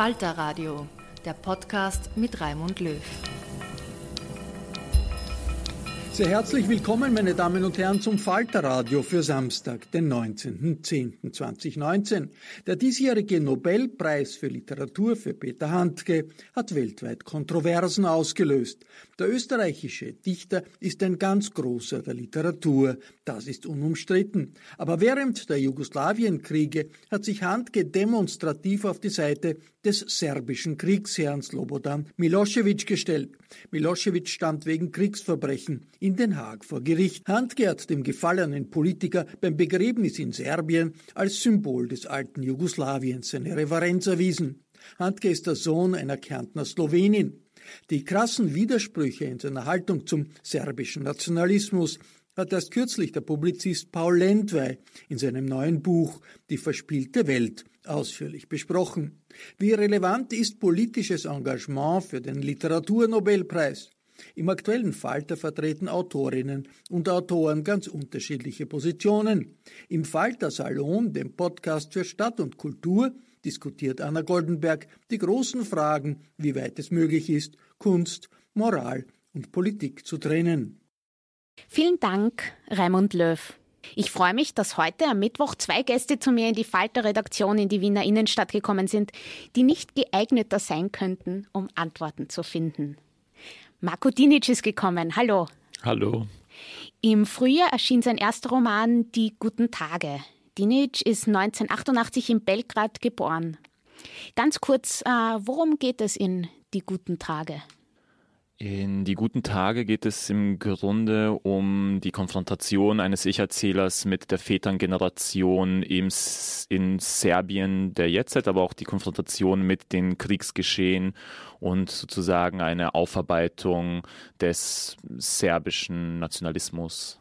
Falter Radio, der Podcast mit Raimund Löw. Sehr herzlich willkommen, meine Damen und Herren, zum Falterradio für Samstag, den 19.10.2019. Der diesjährige Nobelpreis für Literatur für Peter Handke hat weltweit Kontroversen ausgelöst. Der österreichische Dichter ist ein ganz großer der Literatur, das ist unumstritten. Aber während der Jugoslawienkriege hat sich Handke demonstrativ auf die Seite des serbischen Kriegsherrn Slobodan Milosevic gestellt. Milosevic stand wegen Kriegsverbrechen in Den Haag vor Gericht. Handke hat dem gefallenen Politiker beim Begräbnis in Serbien als Symbol des alten Jugoslawiens seine Reverenz erwiesen. Handke ist der Sohn einer Kärntner Slowenin. Die krassen Widersprüche in seiner Haltung zum serbischen Nationalismus hat erst kürzlich der Publizist Paul Lendwey in seinem neuen Buch Die verspielte Welt ausführlich besprochen. Wie relevant ist politisches Engagement für den Literaturnobelpreis? Im aktuellen Falter vertreten Autorinnen und Autoren ganz unterschiedliche Positionen. Im Falter Salon, dem Podcast für Stadt und Kultur, diskutiert Anna Goldenberg die großen Fragen, wie weit es möglich ist, Kunst, Moral und Politik zu trennen. Vielen Dank, Raimund Löw. Ich freue mich, dass heute am Mittwoch zwei Gäste zu mir in die Falter-Redaktion in die Wiener Innenstadt gekommen sind, die nicht geeigneter sein könnten, um Antworten zu finden. Marco Dinic ist gekommen. Hallo. Hallo. Im Frühjahr erschien sein erster Roman Die guten Tage. Dinic ist 1988 in Belgrad geboren. Ganz kurz, äh, worum geht es in Die guten Tage? In Die guten Tage geht es im Grunde um die Konfrontation eines Ich-Erzählers mit der Väterngeneration in Serbien der Jetztzeit, aber auch die Konfrontation mit den Kriegsgeschehen und sozusagen eine Aufarbeitung des serbischen Nationalismus.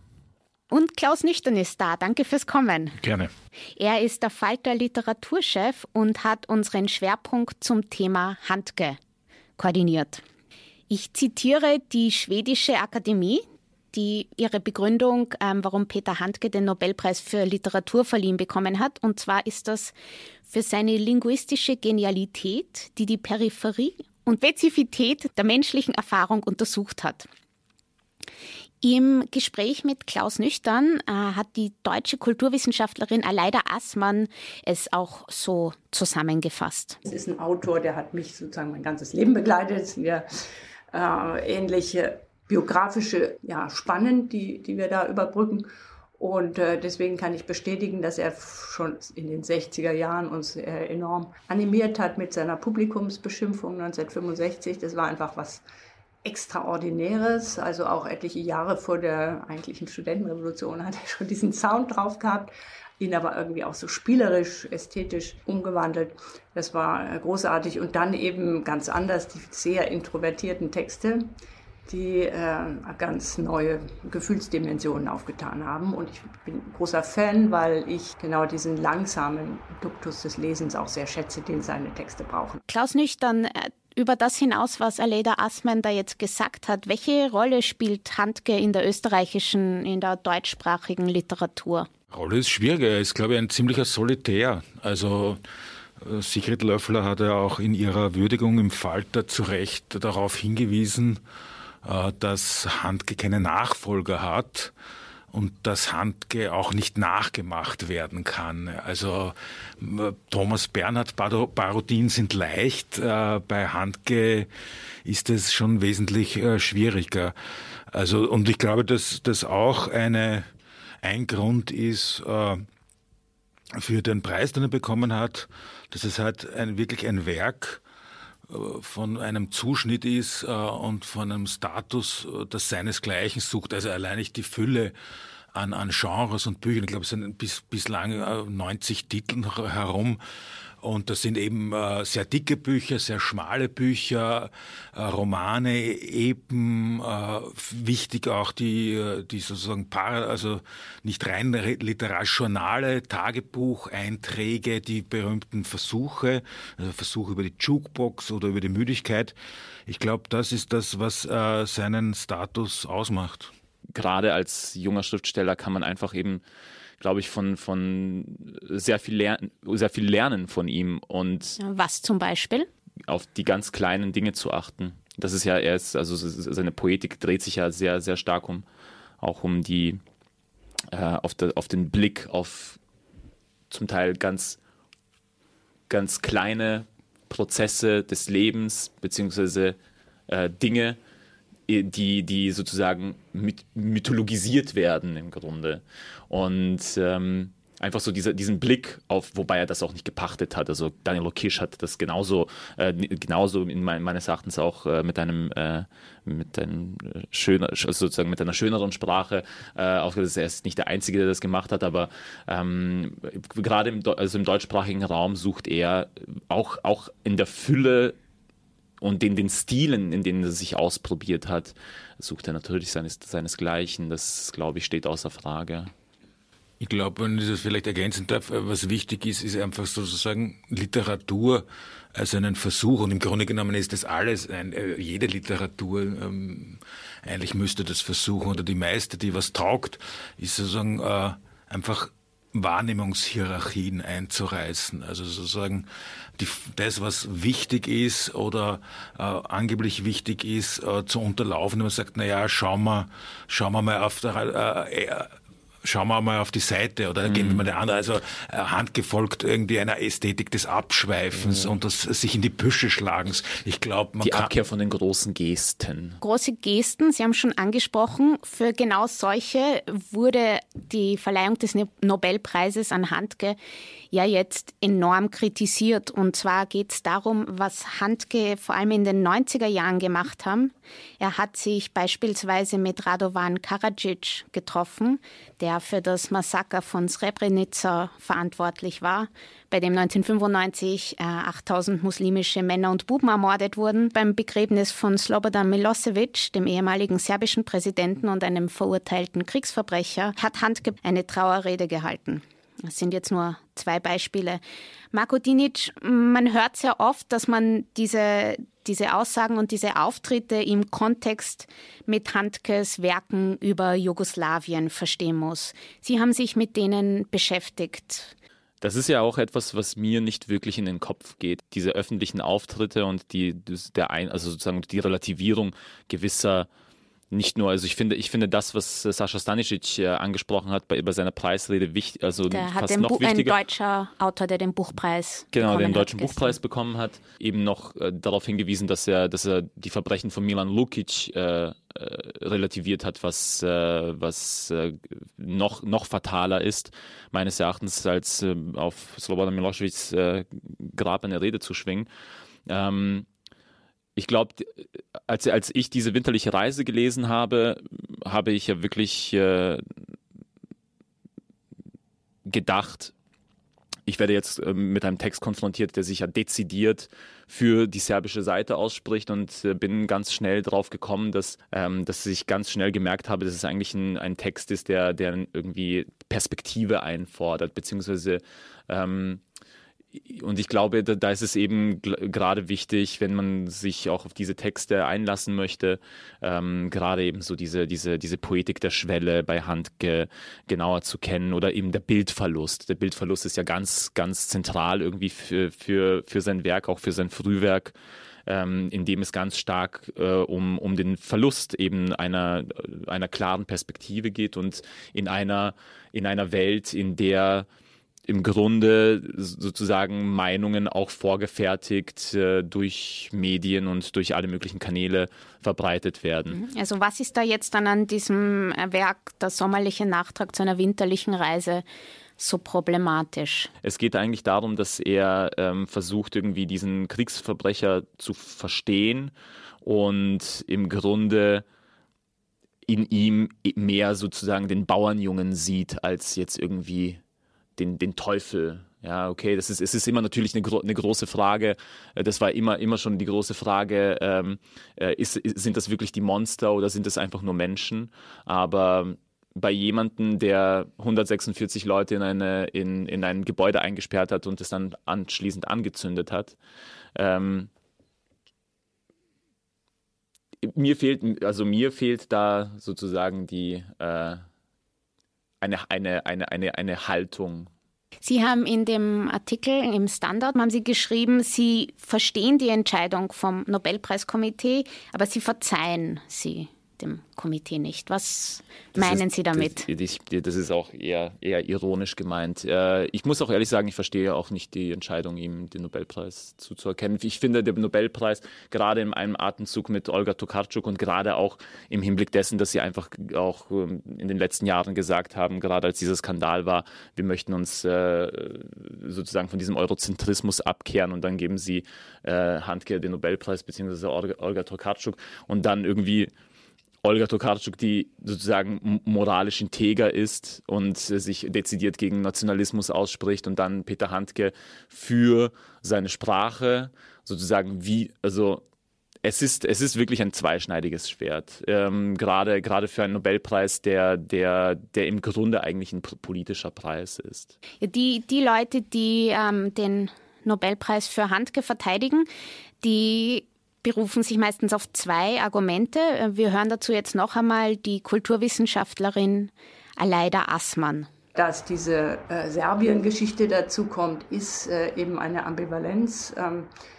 Und Klaus Nüchtern ist da. Danke fürs Kommen. Gerne. Er ist der Falter Literaturchef und hat unseren Schwerpunkt zum Thema Handke koordiniert. Ich zitiere die Schwedische Akademie, die ihre Begründung, ähm, warum Peter Handke den Nobelpreis für Literatur verliehen bekommen hat. Und zwar ist das für seine linguistische Genialität, die die Peripherie und Spezifität der menschlichen Erfahrung untersucht hat. Im Gespräch mit Klaus Nüchtern äh, hat die deutsche Kulturwissenschaftlerin Aleida Assmann es auch so zusammengefasst. Es ist ein Autor, der hat mich sozusagen mein ganzes Leben begleitet. Wir äh, ähnliche biografische ja, Spannen, die, die wir da überbrücken. Und äh, deswegen kann ich bestätigen, dass er schon in den 60er Jahren uns äh, enorm animiert hat mit seiner Publikumsbeschimpfung 1965. Das war einfach was Extraordinäres. Also auch etliche Jahre vor der eigentlichen Studentenrevolution hat er schon diesen Sound drauf gehabt. Ihn aber irgendwie auch so spielerisch, ästhetisch umgewandelt. Das war äh, großartig. Und dann eben ganz anders die sehr introvertierten Texte, die äh, ganz neue Gefühlsdimensionen aufgetan haben. Und ich bin großer Fan, weil ich genau diesen langsamen Duktus des Lesens auch sehr schätze, den seine Texte brauchen. Klaus Nüchtern, äh, über das hinaus, was Aleda Assmann da jetzt gesagt hat, welche Rolle spielt Handke in der österreichischen, in der deutschsprachigen Literatur? Rolle ist schwieriger. Er ist, glaube ich, ein ziemlicher Solitär. Also äh, Sigrid Löffler hat ja auch in ihrer Würdigung im Falter zu Recht darauf hingewiesen, äh, dass Handke keine Nachfolger hat und dass Handke auch nicht nachgemacht werden kann. Also Thomas Bernhard Parodien sind leicht, äh, bei Handke ist es schon wesentlich schwieriger. Also und ich glaube, dass das auch eine ein Grund ist äh, für den Preis, den er bekommen hat, dass es halt ein, wirklich ein Werk äh, von einem Zuschnitt ist äh, und von einem Status, äh, das seinesgleichen sucht. Also allein nicht die Fülle an, an Genres und Büchern. Ich glaube, es sind bis, bislang 90 Titeln herum. Und das sind eben äh, sehr dicke Bücher, sehr schmale Bücher, äh, Romane, eben äh, wichtig auch die, äh, die sozusagen para, also nicht rein Literarjournale, Tagebucheinträge, die berühmten Versuche, also Versuche über die Jukebox oder über die Müdigkeit. Ich glaube, das ist das, was äh, seinen Status ausmacht. Gerade als junger Schriftsteller kann man einfach eben glaube ich, von, von sehr, viel lernen, sehr viel lernen von ihm. Und Was zum Beispiel? Auf die ganz kleinen Dinge zu achten. Das ist ja, er ist, also seine Poetik dreht sich ja sehr, sehr stark um, auch um die, äh, auf, de, auf den Blick auf zum Teil ganz, ganz kleine Prozesse des Lebens, beziehungsweise äh, Dinge, die, die sozusagen mythologisiert werden im Grunde. Und ähm, einfach so dieser, diesen Blick auf, wobei er das auch nicht gepachtet hat. Also Daniel Kisch hat das genauso, äh, genauso in mein, meines Erachtens auch äh, mit einem, äh, mit einem äh, schöner, also sozusagen mit einer schöneren Sprache äh, aufgesetzt. Er ist nicht der Einzige, der das gemacht hat, aber ähm, gerade im, also im deutschsprachigen Raum sucht er auch, auch in der Fülle und in den Stilen, in denen er sich ausprobiert hat, sucht er natürlich seines, seinesgleichen. Das, glaube ich, steht außer Frage. Ich glaube, wenn ich das vielleicht ergänzen darf, was wichtig ist, ist einfach sozusagen Literatur als einen Versuch. Und im Grunde genommen ist das alles, ein, äh, jede Literatur, ähm, eigentlich müsste das versuchen, oder die meiste, die was taugt, ist sozusagen äh, einfach Wahrnehmungshierarchien einzureißen. Also sozusagen die, das, was wichtig ist oder äh, angeblich wichtig ist, äh, zu unterlaufen. Und man sagt, na ja, schauen wir, schauen wir mal auf der, äh, schauen wir mal auf die Seite oder mhm. gehen wir mal der andere. Also äh, handgefolgt irgendwie einer Ästhetik des Abschweifens mhm. und des sich in die Büsche schlagens. Ich glaube, man Die kann Abkehr von den großen Gesten. Große Gesten, Sie haben schon angesprochen, für genau solche wurde die Verleihung des Nobelpreises an Handke ja jetzt enorm kritisiert. Und zwar geht es darum, was Handke vor allem in den 90er Jahren gemacht haben. Er hat sich beispielsweise mit Radovan Karadzic getroffen, der für das Massaker von Srebrenica verantwortlich war, bei dem 1995 äh, 8000 muslimische Männer und Buben ermordet wurden. Beim Begräbnis von Slobodan Milosevic, dem ehemaligen serbischen Präsidenten und einem verurteilten Kriegsverbrecher, hat Handke eine Trauerrede gehalten. Das sind jetzt nur zwei Beispiele. Marko Dinic, man hört sehr oft, dass man diese, diese Aussagen und diese Auftritte im Kontext mit Handkes Werken über Jugoslawien verstehen muss. Sie haben sich mit denen beschäftigt. Das ist ja auch etwas, was mir nicht wirklich in den Kopf geht. Diese öffentlichen Auftritte und die, der ein, also sozusagen die Relativierung gewisser nicht nur, also ich finde, ich finde das, was Sascha Stanisic äh, angesprochen hat bei, bei seiner Preisrede, wichtig, also der fast hat noch Bu wichtiger. Ein deutscher Autor, der den Buchpreis genau, den deutschen hat Buchpreis bekommen hat, eben noch äh, darauf hingewiesen, dass er, dass er die Verbrechen von Milan Lukic äh, äh, relativiert hat, was, äh, was äh, noch, noch fataler ist, meines Erachtens, als äh, auf Slobodan Milosevics äh, Grab eine Rede zu schwingen. Ähm, ich glaube, als, als ich diese winterliche Reise gelesen habe, habe ich ja wirklich äh, gedacht, ich werde jetzt äh, mit einem Text konfrontiert, der sich ja dezidiert für die serbische Seite ausspricht und äh, bin ganz schnell darauf gekommen, dass, ähm, dass ich ganz schnell gemerkt habe, dass es eigentlich ein, ein Text ist, der, der irgendwie Perspektive einfordert, beziehungsweise ähm, und ich glaube, da, da ist es eben gerade wichtig, wenn man sich auch auf diese Texte einlassen möchte, ähm, gerade eben so diese, diese, diese Poetik der Schwelle bei Handke genauer zu kennen oder eben der Bildverlust. Der Bildverlust ist ja ganz, ganz zentral irgendwie für, für, für sein Werk, auch für sein Frühwerk. Ähm, in dem es ganz stark äh, um, um den Verlust eben einer, einer klaren Perspektive geht und in einer, in einer Welt, in der im Grunde sozusagen Meinungen auch vorgefertigt äh, durch Medien und durch alle möglichen Kanäle verbreitet werden. Mhm. Also was ist da jetzt dann an diesem Werk, der sommerliche Nachtrag zu einer winterlichen Reise, so problematisch? Es geht eigentlich darum, dass er ähm, versucht, irgendwie diesen Kriegsverbrecher zu verstehen und im Grunde in ihm mehr sozusagen den Bauernjungen sieht, als jetzt irgendwie den, den Teufel. Ja, okay, das ist, es ist immer natürlich eine, eine große Frage. Äh, das war immer, immer schon die große Frage, ähm, äh, ist, sind das wirklich die Monster oder sind das einfach nur Menschen? Aber bei jemandem, der 146 Leute in, eine, in, in ein Gebäude eingesperrt hat und es dann anschließend angezündet hat, ähm, mir fehlt, also mir fehlt da sozusagen die, äh, eine, eine, eine, eine, eine Haltung. Sie haben in dem Artikel im Standard haben Sie geschrieben, Sie verstehen die Entscheidung vom Nobelpreiskomitee, aber Sie verzeihen sie dem Komitee nicht. Was das meinen ist, Sie damit? Das, das, ist auch eher, eher ironisch gemeint. Äh, ich muss auch ehrlich sagen, ich verstehe auch nicht die Entscheidung, ihm den Nobelpreis zuzuerkennen. Ich finde, der Nobelpreis gerade in einem Atemzug mit Olga Tokarczuk und gerade auch im Hinblick dessen, dass sie einfach auch ähm, in den letzten Jahren gesagt haben, gerade als dieser Skandal war, wir möchten uns äh, sozusagen von diesem Eurozentrismus abkehren und dann geben sie äh, Handke den Nobelpreis beziehungsweise Olga Tokarczuk und dann irgendwie Olga Tokarczuk, die sozusagen moralisch integer ist und sich dezidiert gegen Nationalismus ausspricht und dann Peter Handke für seine Sprache sozusagen wie, also es ist, es ist wirklich ein zweischneidiges Schwert. Ähm, gerade, gerade für einen Nobelpreis, der, der, der im Grunde eigentlich ein politischer Preis ist. Die, die Leute, die ähm, den Nobelpreis für Handke verteidigen, die berufen sich meistens auf zwei Argumente. Wir hören dazu jetzt noch einmal die Kulturwissenschaftlerin Aleida Assmann. Dass diese äh, Serbien-Geschichte dazu kommt, ist äh, eben eine Ambivalenz. Ähm, äh,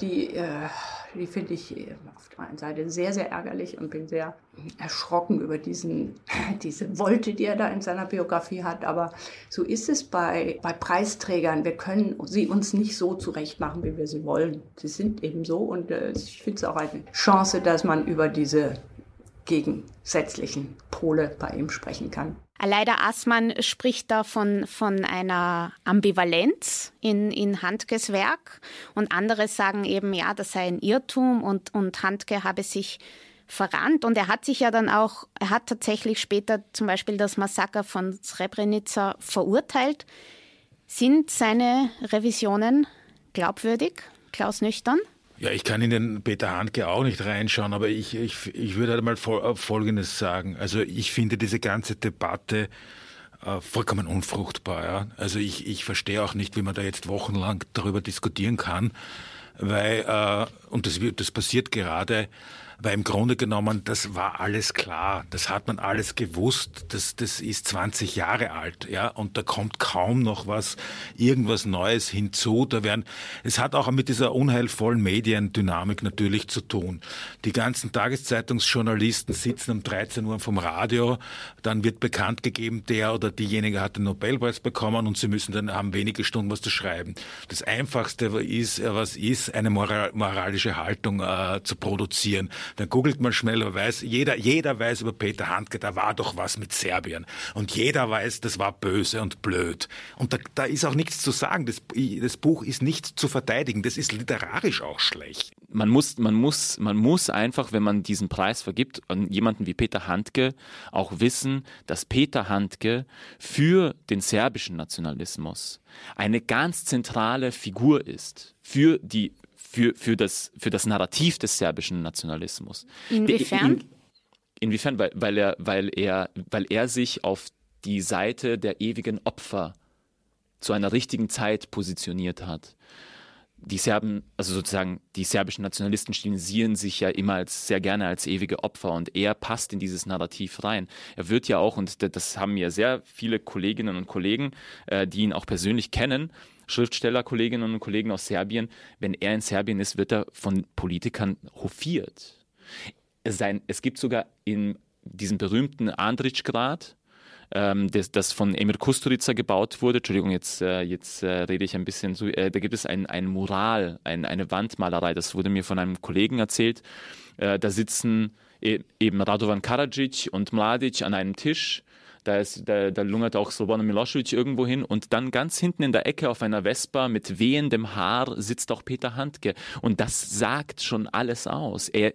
die, äh, die finde ich äh, auf der einen Seite sehr, sehr ärgerlich und bin sehr erschrocken über diesen, diese Wolte, die er da in seiner Biografie hat. Aber so ist es bei, bei Preisträgern. Wir können sie uns nicht so zurechtmachen, wie wir sie wollen. Sie sind eben so und ich finde es auch eine Chance, dass man über diese gegensätzlichen Pole bei ihm sprechen kann. Leider Assmann spricht da von, von einer Ambivalenz in, in Handkes Werk und andere sagen eben, ja, das sei ein Irrtum und, und Handke habe sich verrannt und er hat sich ja dann auch, er hat tatsächlich später zum Beispiel das Massaker von Srebrenica verurteilt. Sind seine Revisionen glaubwürdig, Klaus Nüchtern? Ja, ich kann in den Peter Handke auch nicht reinschauen, aber ich, ich, ich würde halt mal Folgendes sagen. Also ich finde diese ganze Debatte äh, vollkommen unfruchtbar. Ja? Also ich, ich verstehe auch nicht, wie man da jetzt wochenlang darüber diskutieren kann, weil, äh, und das, das passiert gerade, weil im Grunde genommen, das war alles klar. Das hat man alles gewusst. Das, das ist 20 Jahre alt, ja. Und da kommt kaum noch was, irgendwas Neues hinzu. Da werden, es hat auch mit dieser unheilvollen Mediendynamik natürlich zu tun. Die ganzen Tageszeitungsjournalisten sitzen um 13 Uhr vom Radio. Dann wird bekannt gegeben, der oder diejenige hat den Nobelpreis bekommen und sie müssen dann haben wenige Stunden was zu schreiben. Das einfachste ist, was ist, eine moralische Haltung äh, zu produzieren. Dann googelt man schnell und weiß, jeder, jeder weiß über Peter Handke, da war doch was mit Serbien. Und jeder weiß, das war böse und blöd. Und da, da ist auch nichts zu sagen. Das, das Buch ist nicht zu verteidigen. Das ist literarisch auch schlecht. Man muss, man muss, man muss einfach, wenn man diesen Preis vergibt, an jemanden wie Peter Handke auch wissen, dass Peter Handke für den serbischen Nationalismus eine ganz zentrale Figur ist für die für, für, das, für das Narrativ des serbischen Nationalismus. Inwiefern? In, inwiefern? Weil, weil, er, weil, er, weil er sich auf die Seite der ewigen Opfer zu einer richtigen Zeit positioniert hat. Die Serben, also sozusagen die serbischen Nationalisten stilisieren sich ja immer als sehr gerne als ewige Opfer und er passt in dieses Narrativ rein. Er wird ja auch, und das haben ja sehr viele Kolleginnen und Kollegen, äh, die ihn auch persönlich kennen, Schriftstellerkolleginnen und Kollegen aus Serbien, wenn er in Serbien ist, wird er von Politikern hofiert. Sein, es gibt sogar in diesem berühmten Andritsch-Grad, ähm, das, das, von Emir Kusturica gebaut wurde. Entschuldigung, jetzt, äh, jetzt äh, rede ich ein bisschen zu. Äh, da gibt es ein, ein Mural, ein, eine Wandmalerei, das wurde mir von einem Kollegen erzählt. Äh, da sitzen e eben Radovan Karadzic und Mladic an einem Tisch. Da, ist, da, da lungert auch Slobodan Milosevic irgendwo hin. Und dann ganz hinten in der Ecke auf einer Vespa mit wehendem Haar sitzt auch Peter Handke. Und das sagt schon alles aus. Er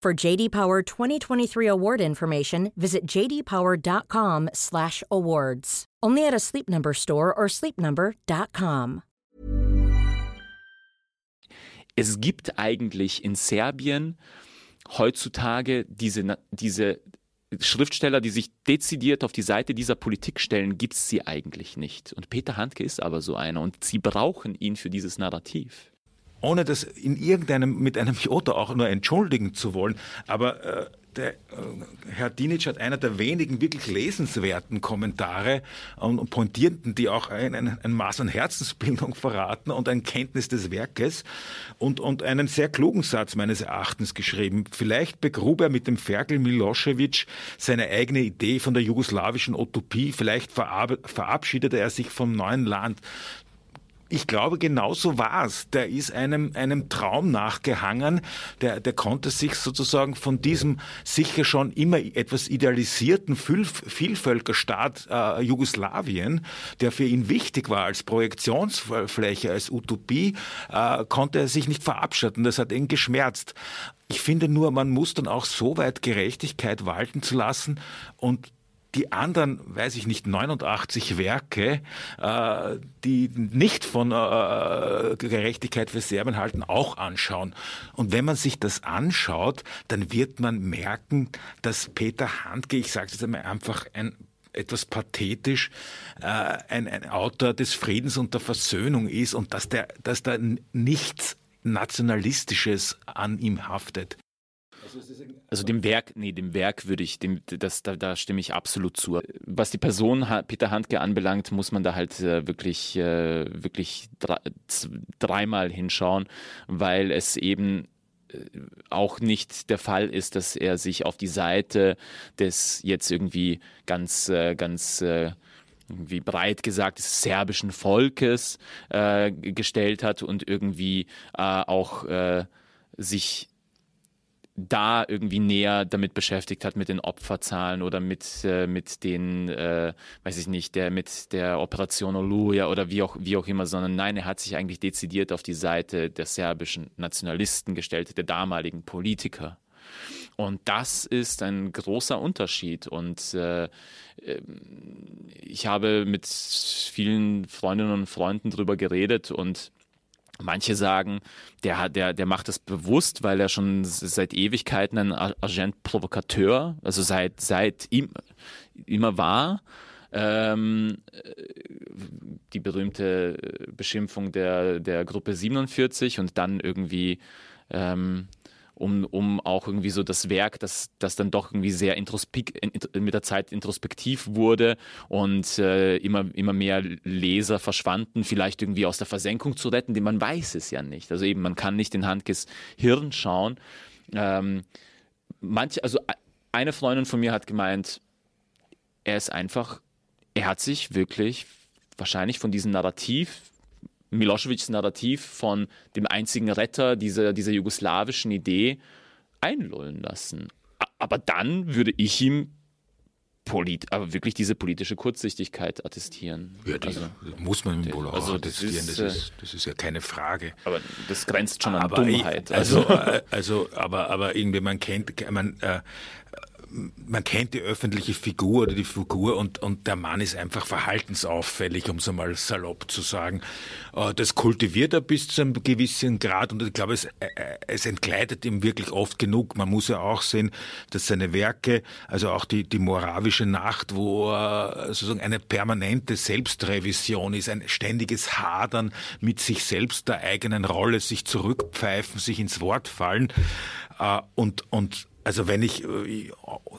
For JD Power 2023 award information, visit jdpower.com/awards. Only at a Sleep Number store or sleepnumber.com. Es gibt eigentlich in Serbien heutzutage diese diese Schriftsteller, die sich dezidiert auf die Seite dieser Politik stellen, gibt es sie eigentlich nicht. Und Peter Handke ist aber so einer und sie brauchen ihn für dieses Narrativ ohne das in irgendeinem, mit einem Jota auch nur entschuldigen zu wollen, aber äh, der, äh, Herr Dinic hat einer der wenigen wirklich lesenswerten Kommentare und pointierenden, die auch ein, ein, ein, Maß an Herzensbildung verraten und ein Kenntnis des Werkes und, und einen sehr klugen Satz meines Erachtens geschrieben. Vielleicht begrub er mit dem Ferkel Milosevic seine eigene Idee von der jugoslawischen Utopie, vielleicht verabschiedete er sich vom neuen Land ich glaube, genau so war es. Der ist einem, einem Traum nachgehangen. Der, der konnte sich sozusagen von diesem sicher schon immer etwas idealisierten Vielvölkerstaat äh, Jugoslawien, der für ihn wichtig war als Projektionsfläche, als Utopie, äh, konnte er sich nicht verabschieden. Das hat ihn geschmerzt. Ich finde nur, man muss dann auch so weit Gerechtigkeit walten zu lassen und die anderen, weiß ich nicht, 89 Werke, äh, die nicht von äh, Gerechtigkeit für Serbien halten, auch anschauen. Und wenn man sich das anschaut, dann wird man merken, dass Peter Handke, ich sage es einmal einfach, ein etwas pathetisch äh, ein, ein Autor des Friedens und der Versöhnung ist und dass, der, dass da nichts Nationalistisches an ihm haftet. Also dem Werk, nee, dem Werk würde ich, dem, das, da, da stimme ich absolut zu. Was die Person Peter Handke anbelangt, muss man da halt äh, wirklich, äh, wirklich dreimal hinschauen, weil es eben äh, auch nicht der Fall ist, dass er sich auf die Seite des jetzt irgendwie ganz, äh, ganz äh, wie breit gesagt des serbischen Volkes äh, gestellt hat und irgendwie äh, auch äh, sich da irgendwie näher damit beschäftigt hat mit den Opferzahlen oder mit äh, mit den äh, weiß ich nicht der mit der Operation Oluja oder wie auch wie auch immer sondern nein er hat sich eigentlich dezidiert auf die Seite der serbischen Nationalisten gestellt der damaligen Politiker. Und das ist ein großer Unterschied. Und äh, ähm, ich habe mit vielen Freundinnen und Freunden darüber geredet und Manche sagen, der, der, der macht das bewusst, weil er schon seit Ewigkeiten ein Agent Provokateur, also seit, seit ihm immer war. Ähm, die berühmte Beschimpfung der, der Gruppe 47 und dann irgendwie ähm, um, um auch irgendwie so das Werk, das, das dann doch irgendwie sehr mit der Zeit introspektiv wurde und äh, immer, immer mehr Leser verschwanden, vielleicht irgendwie aus der Versenkung zu retten, denn man weiß es ja nicht. Also eben, man kann nicht in Handkes Hirn schauen. Ähm, manche, also eine Freundin von mir hat gemeint, er ist einfach, er hat sich wirklich wahrscheinlich von diesem Narrativ Milosevics Narrativ von dem einzigen Retter dieser, dieser jugoslawischen Idee einlullen lassen. Aber dann würde ich ihm Polit, aber wirklich diese politische Kurzsichtigkeit attestieren. Ja, die also, muss man im Polo also attestieren, das ist, das, ist, das ist ja keine Frage. Aber das grenzt schon an aber Dummheit. Also, also, also, aber, aber irgendwie, man kennt, man, äh, man kennt die öffentliche Figur oder die Figur und, und der Mann ist einfach verhaltensauffällig, um es einmal salopp zu sagen. Äh, das kultiviert er bis zu einem gewissen Grad und ich glaube, es, äh, es entgleitet ihm wirklich oft genug. Man muss ja auch sehen, dass seine Werke, also auch die, die moravische Nacht, wo sozusagen eine permanente Selbstrevision ist, ein ständiges Hadern mit sich selbst, der eigenen Rolle, sich zurückpfeifen, sich ins Wort fallen äh, und, und also wenn ich, äh,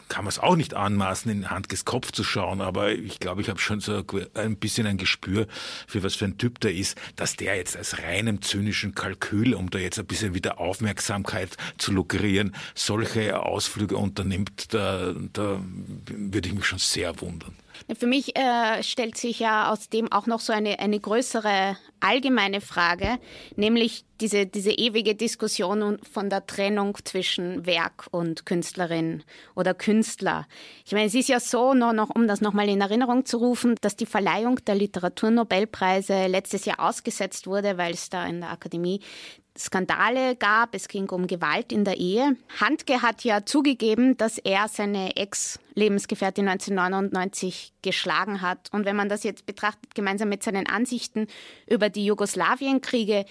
kann man es auch nicht anmaßen, in Handkes Kopf zu schauen, aber ich glaube, ich habe schon so ein bisschen ein Gespür für was für ein Typ der ist, dass der jetzt als reinem zynischen Kalkül, um da jetzt ein bisschen wieder Aufmerksamkeit zu lukrieren, solche Ausflüge unternimmt, da, da würde ich mich schon sehr wundern. Für mich äh, stellt sich ja aus dem auch noch so eine, eine größere allgemeine Frage, nämlich diese, diese ewige Diskussion von der Trennung zwischen Werk und Künstlerin oder Künstler. Ich meine, es ist ja so, noch, noch, um das nochmal in Erinnerung zu rufen, dass die Verleihung der Literaturnobelpreise letztes Jahr ausgesetzt wurde, weil es da in der Akademie Skandale gab. Es ging um Gewalt in der Ehe. Handke hat ja zugegeben, dass er seine Ex-Lebensgefährtin 1999 geschlagen hat. Und wenn man das jetzt betrachtet, gemeinsam mit seinen Ansichten über die Jugoslawienkriege,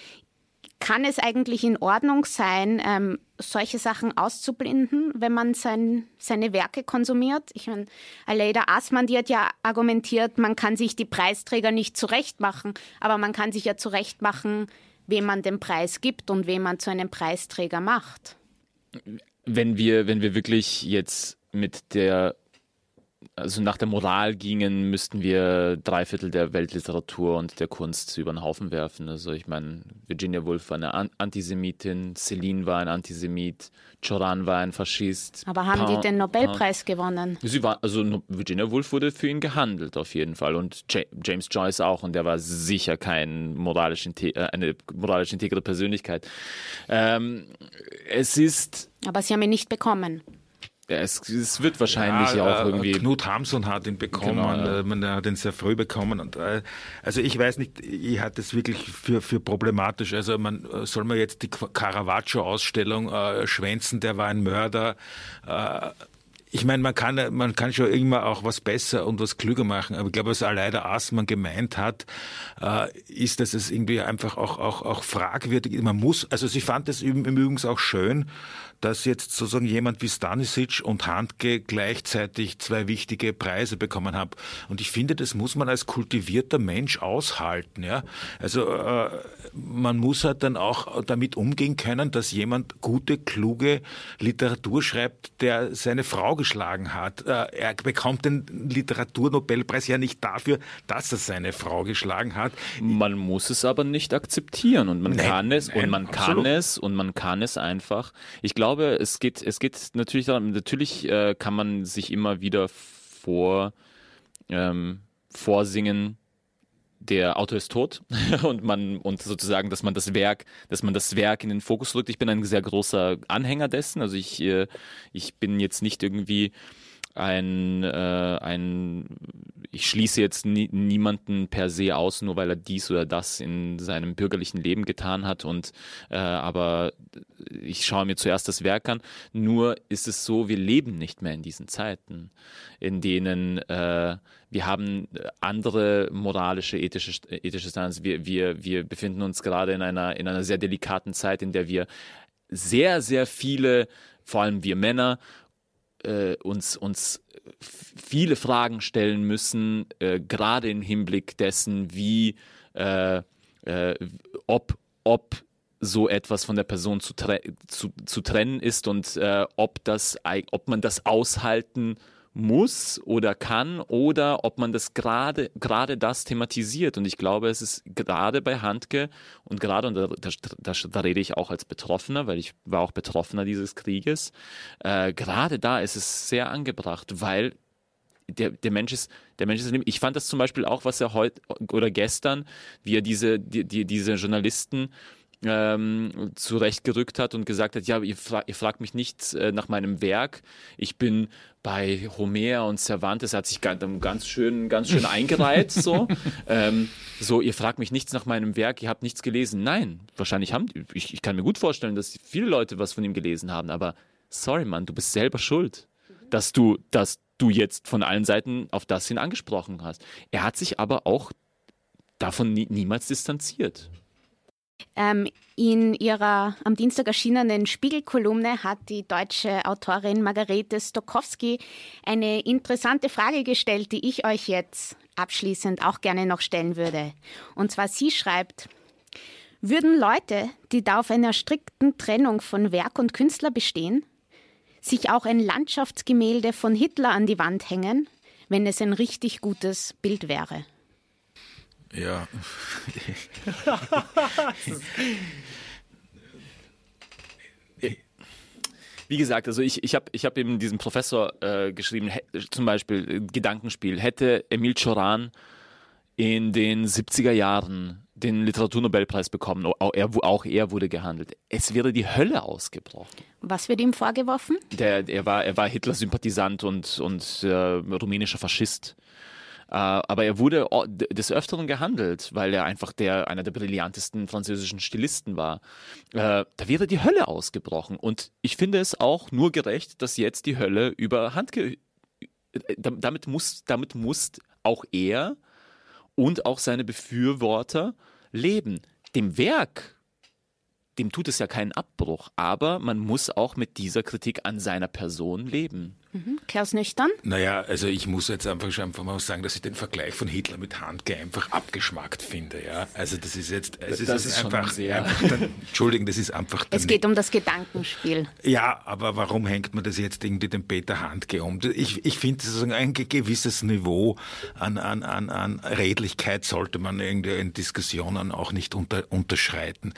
kann es eigentlich in Ordnung sein, ähm, solche Sachen auszublenden, wenn man sein, seine Werke konsumiert? Ich meine, Aleida Aßmann, die hat ja argumentiert, man kann sich die Preisträger nicht zurechtmachen, aber man kann sich ja zurechtmachen, wem man den Preis gibt und wem man zu einem Preisträger macht. Wenn wir, wenn wir wirklich jetzt mit der also nach der Moral gingen, müssten wir drei Viertel der Weltliteratur und der Kunst über den Haufen werfen. Also ich meine, Virginia Woolf war eine Antisemitin, Celine war ein Antisemit, Choran war ein Faschist. Aber haben pa die den Nobelpreis pa gewonnen? Sie war, also Virginia Woolf wurde für ihn gehandelt auf jeden Fall und James Joyce auch und der war sicher kein moralisch äh, eine moralisch integre Persönlichkeit. Ähm, es ist. Aber sie haben ihn nicht bekommen. Ja, es, es, wird wahrscheinlich ja, auch äh, irgendwie. Knut Hamsun hat ihn bekommen, genau, ja. Äh, man hat ihn sehr früh bekommen. Und, äh, also ich weiß nicht, ich halte es wirklich für, für problematisch. Also man soll man jetzt die Caravaggio-Ausstellung äh, schwänzen, der war ein Mörder. Äh, ich meine, man kann, man kann schon immer auch was besser und was klüger machen, aber ich glaube, was Aleida Aßmann gemeint hat, äh, ist, dass es irgendwie einfach auch, auch, auch fragwürdig ist. Man muss, also sie fand es im Übrigen auch schön, dass jetzt sozusagen jemand wie Stanisic und Handke gleichzeitig zwei wichtige Preise bekommen haben. Und ich finde, das muss man als kultivierter Mensch aushalten. Ja? Also äh, man muss halt dann auch damit umgehen können, dass jemand gute, kluge Literatur schreibt, der seine Frau geschlagen hat. Äh, er bekommt den Literaturnobelpreis ja nicht dafür, dass er seine Frau geschlagen hat. Man muss es aber nicht akzeptieren und man nein, kann es nein, und man absolut. kann es und man kann es einfach. Ich glaube, glaube, es geht, es geht natürlich darum, natürlich äh, kann man sich immer wieder vor, ähm, vorsingen, der Autor ist tot und man und sozusagen, dass man das Werk, dass man das Werk in den Fokus rückt. Ich bin ein sehr großer Anhänger dessen. Also ich, äh, ich bin jetzt nicht irgendwie ein, äh, ein ich schließe jetzt nie, niemanden per se aus, nur weil er dies oder das in seinem bürgerlichen Leben getan hat. Und äh, aber ich schaue mir zuerst das Werk an. Nur ist es so, wir leben nicht mehr in diesen Zeiten, in denen äh, wir haben andere moralische, ethische, ethische Standards. Wir, wir, wir befinden uns gerade in einer, in einer sehr delikaten Zeit, in der wir sehr, sehr viele, vor allem wir Männer, äh, uns, uns viele Fragen stellen müssen, äh, gerade im Hinblick dessen, wie, äh, äh ob, ob so etwas von der Person zu, tre zu, zu trennen ist und äh, ob, das, ob man das aushalten muss oder kann oder ob man das gerade gerade das thematisiert. Und ich glaube es ist gerade bei Handke und gerade und da, da, da, rede ich auch als Betroffener weil ich war auch Betroffener dieses Krieges äh, gerade da ist es sehr angebracht weil der, der Mensch ist, der Mensch ist Ich fand das zum Beispiel auch, was er heute oder gestern, wie er diese, die, die, diese Journalisten ähm, zurechtgerückt hat und gesagt hat, ja, ihr, fra ihr fragt mich nicht äh, nach meinem Werk. Ich bin bei Homer und Cervantes, hat sich ganz, ganz schön, ganz schön eingereiht, so. ähm, so, ihr fragt mich nichts nach meinem Werk, ihr habt nichts gelesen. Nein, wahrscheinlich haben, ich, ich kann mir gut vorstellen, dass viele Leute was von ihm gelesen haben, aber sorry, Mann, du bist selber schuld, dass du, dass du jetzt von allen Seiten auf das hin angesprochen hast. Er hat sich aber auch davon nie, niemals distanziert. Ähm, in ihrer am Dienstag erschienenen Spiegelkolumne hat die deutsche Autorin Margarete Stokowski eine interessante Frage gestellt, die ich euch jetzt abschließend auch gerne noch stellen würde. Und zwar sie schreibt, würden Leute, die da auf einer strikten Trennung von Werk und Künstler bestehen, sich auch ein Landschaftsgemälde von Hitler an die Wand hängen, wenn es ein richtig gutes Bild wäre? Ja. Wie gesagt, also ich, ich habe ich hab eben diesen Professor äh, geschrieben, zum Beispiel äh, Gedankenspiel. Hätte Emil Choran in den 70er Jahren den Literaturnobelpreis bekommen, auch er, auch er wurde gehandelt. Es wäre die Hölle ausgebrochen. Was wird ihm vorgeworfen? Der, er, war, er war Hitler-Sympathisant und, und äh, rumänischer Faschist. Äh, aber er wurde des Öfteren gehandelt, weil er einfach der, einer der brillantesten französischen Stilisten war. Äh, da wäre die Hölle ausgebrochen. Und ich finde es auch nur gerecht, dass jetzt die Hölle über Hand äh, damit muss, damit muss auch er und auch seine Befürworter leben. Dem Werk dem tut es ja keinen Abbruch, aber man muss auch mit dieser Kritik an seiner Person leben. Mhm. Klaus Nüchtern? Naja, also ich muss jetzt einfach, einfach mal sagen, dass ich den Vergleich von Hitler mit Handke einfach abgeschmackt finde. Ja? Also das ist jetzt, also das, ist, ist einfach, sehr. Einfach dann, Entschuldigen, das ist einfach. Es geht um das Gedankenspiel. Ja, aber warum hängt man das jetzt irgendwie dem Peter Handke um? Ich, ich finde sozusagen ein gewisses Niveau an, an, an, an Redlichkeit sollte man irgendwie in Diskussionen auch nicht unter, unterschreiten.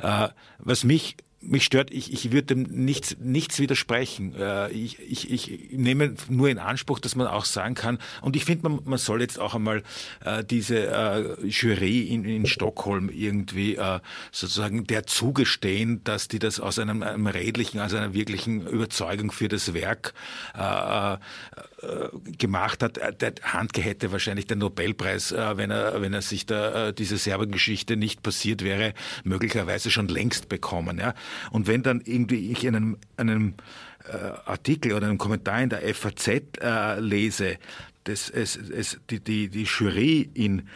Äh, was mich mich stört, ich, ich würde dem nichts, nichts widersprechen. Äh, ich, ich, ich nehme nur in Anspruch, dass man auch sagen kann, und ich finde, man, man soll jetzt auch einmal äh, diese äh, Jury in, in Stockholm irgendwie äh, sozusagen der zugestehen, dass die das aus einem, einem redlichen, aus einer wirklichen Überzeugung für das Werk äh, äh gemacht hat. Der Handke hätte wahrscheinlich den Nobelpreis, äh, wenn er, wenn er sich da äh, diese Serbengeschichte nicht passiert wäre, möglicherweise schon längst bekommen. Ja? Und wenn dann irgendwie ich in einem, einem äh, Artikel oder einem Kommentar in der FAZ äh, lese, dass es, es die, die, die Jury in,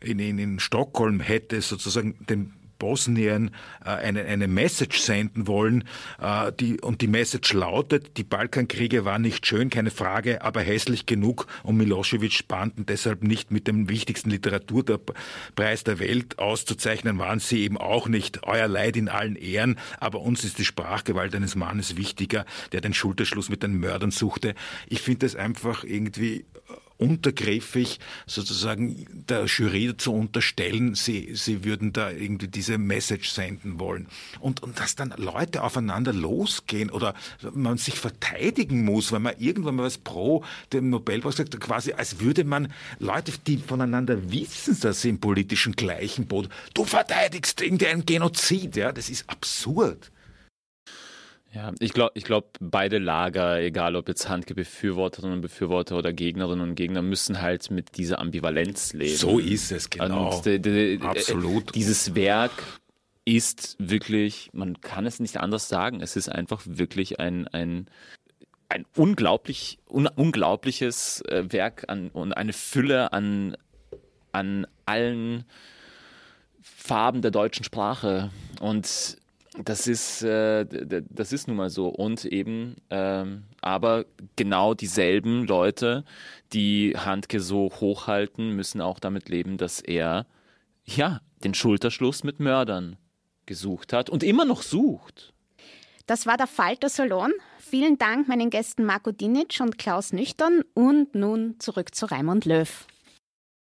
in, in Stockholm hätte sozusagen den Bosnien äh, eine, eine Message senden wollen. Äh, die, und die Message lautet, die Balkankriege waren nicht schön, keine Frage, aber hässlich genug, um Milosevic Banden deshalb nicht mit dem wichtigsten Literaturpreis der Welt auszuzeichnen, waren sie eben auch nicht. Euer Leid in allen Ehren, aber uns ist die Sprachgewalt eines Mannes wichtiger, der den Schulterschluss mit den Mördern suchte. Ich finde das einfach irgendwie untergriffig, sozusagen der Jury zu unterstellen, sie, sie würden da irgendwie diese Message senden wollen. Und, und dass dann Leute aufeinander losgehen oder man sich verteidigen muss, weil man irgendwann mal was pro dem Nobelpreis sagt, quasi als würde man Leute, die voneinander wissen, dass sie im politischen gleichen Boot, du verteidigst irgendein Genozid, ja, das ist absurd. Ja, ich glaube, ich glaub, beide Lager, egal ob jetzt Handke-Befürworterinnen und Befürworter oder Gegnerinnen und Gegner, müssen halt mit dieser Ambivalenz leben. So ist es, genau. De, de, de, Absolut. Dieses Werk ist wirklich, man kann es nicht anders sagen, es ist einfach wirklich ein, ein, ein unglaublich, un, unglaubliches äh, Werk an, und eine Fülle an, an allen Farben der deutschen Sprache. Und das ist, äh, das ist nun mal so. Und eben, ähm, aber genau dieselben Leute, die Handke so hochhalten, müssen auch damit leben, dass er, ja, den Schulterschluss mit Mördern gesucht hat und immer noch sucht. Das war der Falter Salon. Vielen Dank meinen Gästen Marco Dinitsch und Klaus Nüchtern und nun zurück zu Raimund Löw.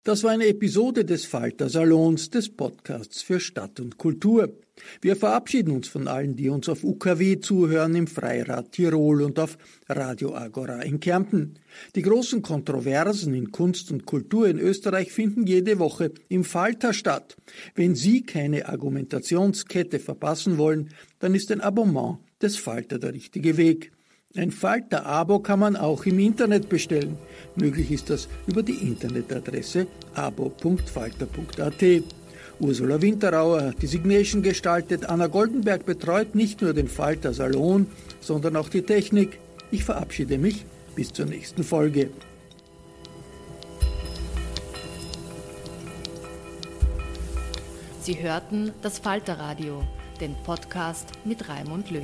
Das war eine Episode des Falter Salons des Podcasts für Stadt und Kultur. Wir verabschieden uns von allen, die uns auf UKW zuhören im Freirad Tirol und auf Radio Agora in Kärnten. Die großen Kontroversen in Kunst und Kultur in Österreich finden jede Woche im Falter statt. Wenn Sie keine Argumentationskette verpassen wollen, dann ist ein Abonnement des Falter der richtige Weg. Ein Falter-Abo kann man auch im Internet bestellen. Möglich ist das über die Internetadresse abo.falter.at. Ursula Winterauer hat die Signation gestaltet. Anna Goldenberg betreut nicht nur den Falter Salon, sondern auch die Technik. Ich verabschiede mich bis zur nächsten Folge. Sie hörten das Falterradio, den Podcast mit Raimund Löw.